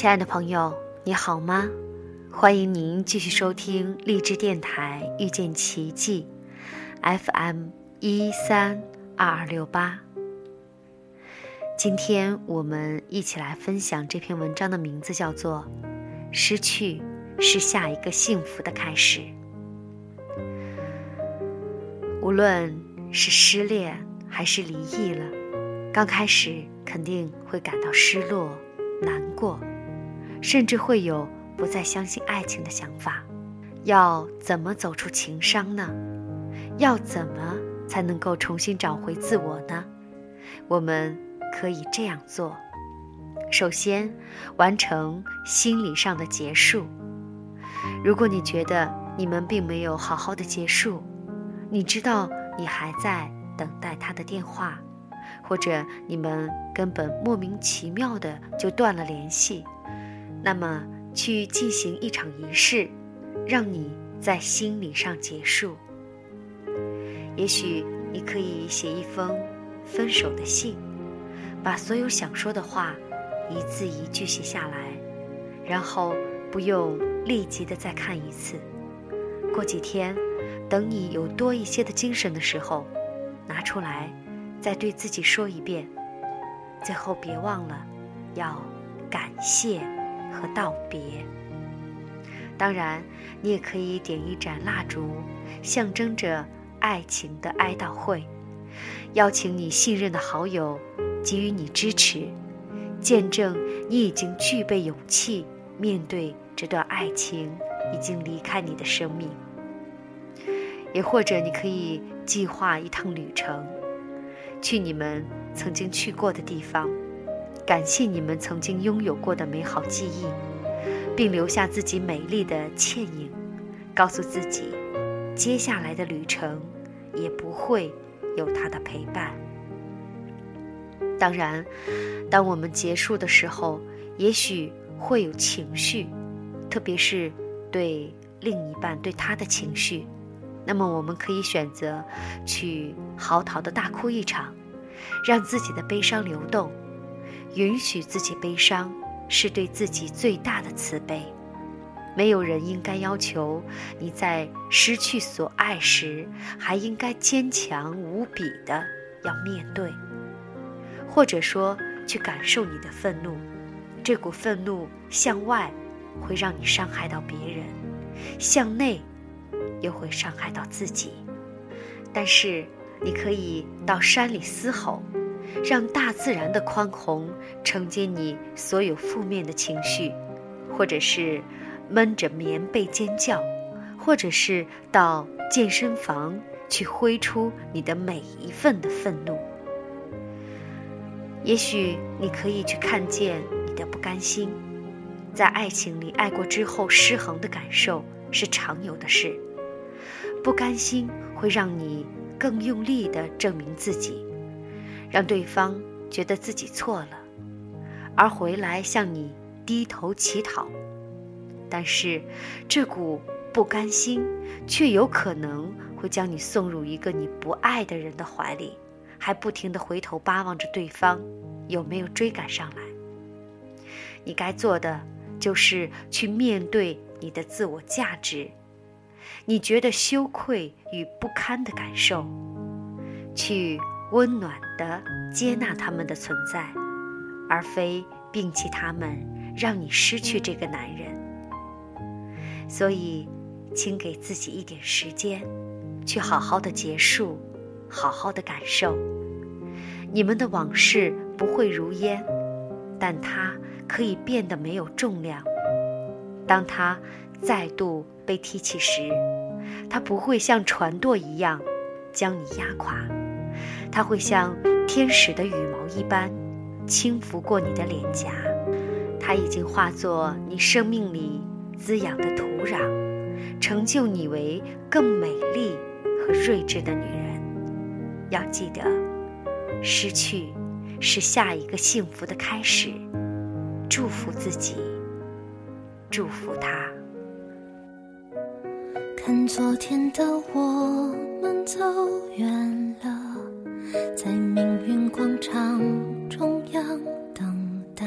亲爱的朋友，你好吗？欢迎您继续收听励志电台遇见奇迹，FM 一三二二六八。今天我们一起来分享这篇文章的名字叫做《失去是下一个幸福的开始》。无论是失恋还是离异了，刚开始肯定会感到失落、难过。甚至会有不再相信爱情的想法，要怎么走出情伤呢？要怎么才能够重新找回自我呢？我们可以这样做：首先，完成心理上的结束。如果你觉得你们并没有好好的结束，你知道你还在等待他的电话，或者你们根本莫名其妙的就断了联系。那么，去进行一场仪式，让你在心理上结束。也许你可以写一封分手的信，把所有想说的话一字一句写下来，然后不用立即的再看一次。过几天，等你有多一些的精神的时候，拿出来再对自己说一遍。最后，别忘了要感谢。和道别。当然，你也可以点一盏蜡烛，象征着爱情的哀悼会，邀请你信任的好友给予你支持，见证你已经具备勇气面对这段爱情已经离开你的生命。也或者，你可以计划一趟旅程，去你们曾经去过的地方。感谢你们曾经拥有过的美好记忆，并留下自己美丽的倩影，告诉自己，接下来的旅程也不会有他的陪伴。当然，当我们结束的时候，也许会有情绪，特别是对另一半对他的情绪，那么我们可以选择去嚎啕的大哭一场，让自己的悲伤流动。允许自己悲伤，是对自己最大的慈悲。没有人应该要求你在失去所爱时，还应该坚强无比的要面对，或者说去感受你的愤怒。这股愤怒向外会让你伤害到别人，向内又会伤害到自己。但是你可以到山里嘶吼。让大自然的宽宏承接你所有负面的情绪，或者是闷着棉被尖叫，或者是到健身房去挥出你的每一份的愤怒。也许你可以去看见你的不甘心，在爱情里爱过之后失衡的感受是常有的事。不甘心会让你更用力地证明自己。让对方觉得自己错了，而回来向你低头乞讨，但是这股不甘心却有可能会将你送入一个你不爱的人的怀里，还不停的回头巴望着对方有没有追赶上来。你该做的就是去面对你的自我价值，你觉得羞愧与不堪的感受，去。温暖的接纳他们的存在，而非摒弃他们，让你失去这个男人。所以，请给自己一点时间，去好好的结束，好好的感受。你们的往事不会如烟，但它可以变得没有重量。当它再度被提起时，它不会像船舵一样将你压垮。它会像天使的羽毛一般，轻拂过你的脸颊。它已经化作你生命里滋养的土壤，成就你为更美丽和睿智的女人。要记得，失去是下一个幸福的开始。祝福自己，祝福他。看昨天的我们走远了。在命运广场中央等待，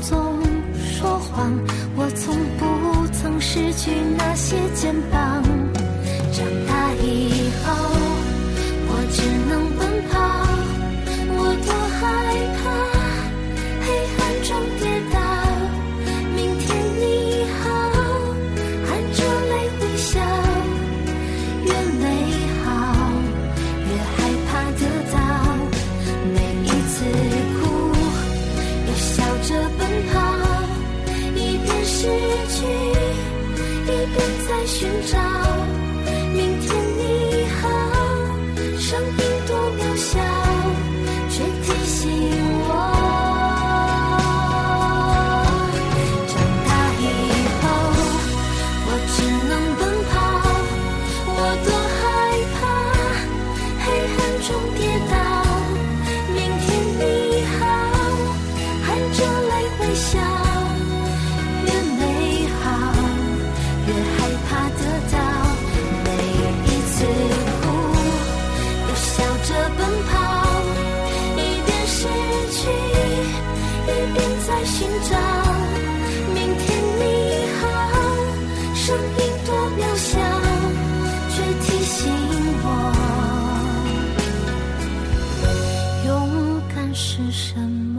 做一边在寻找。明天是什么。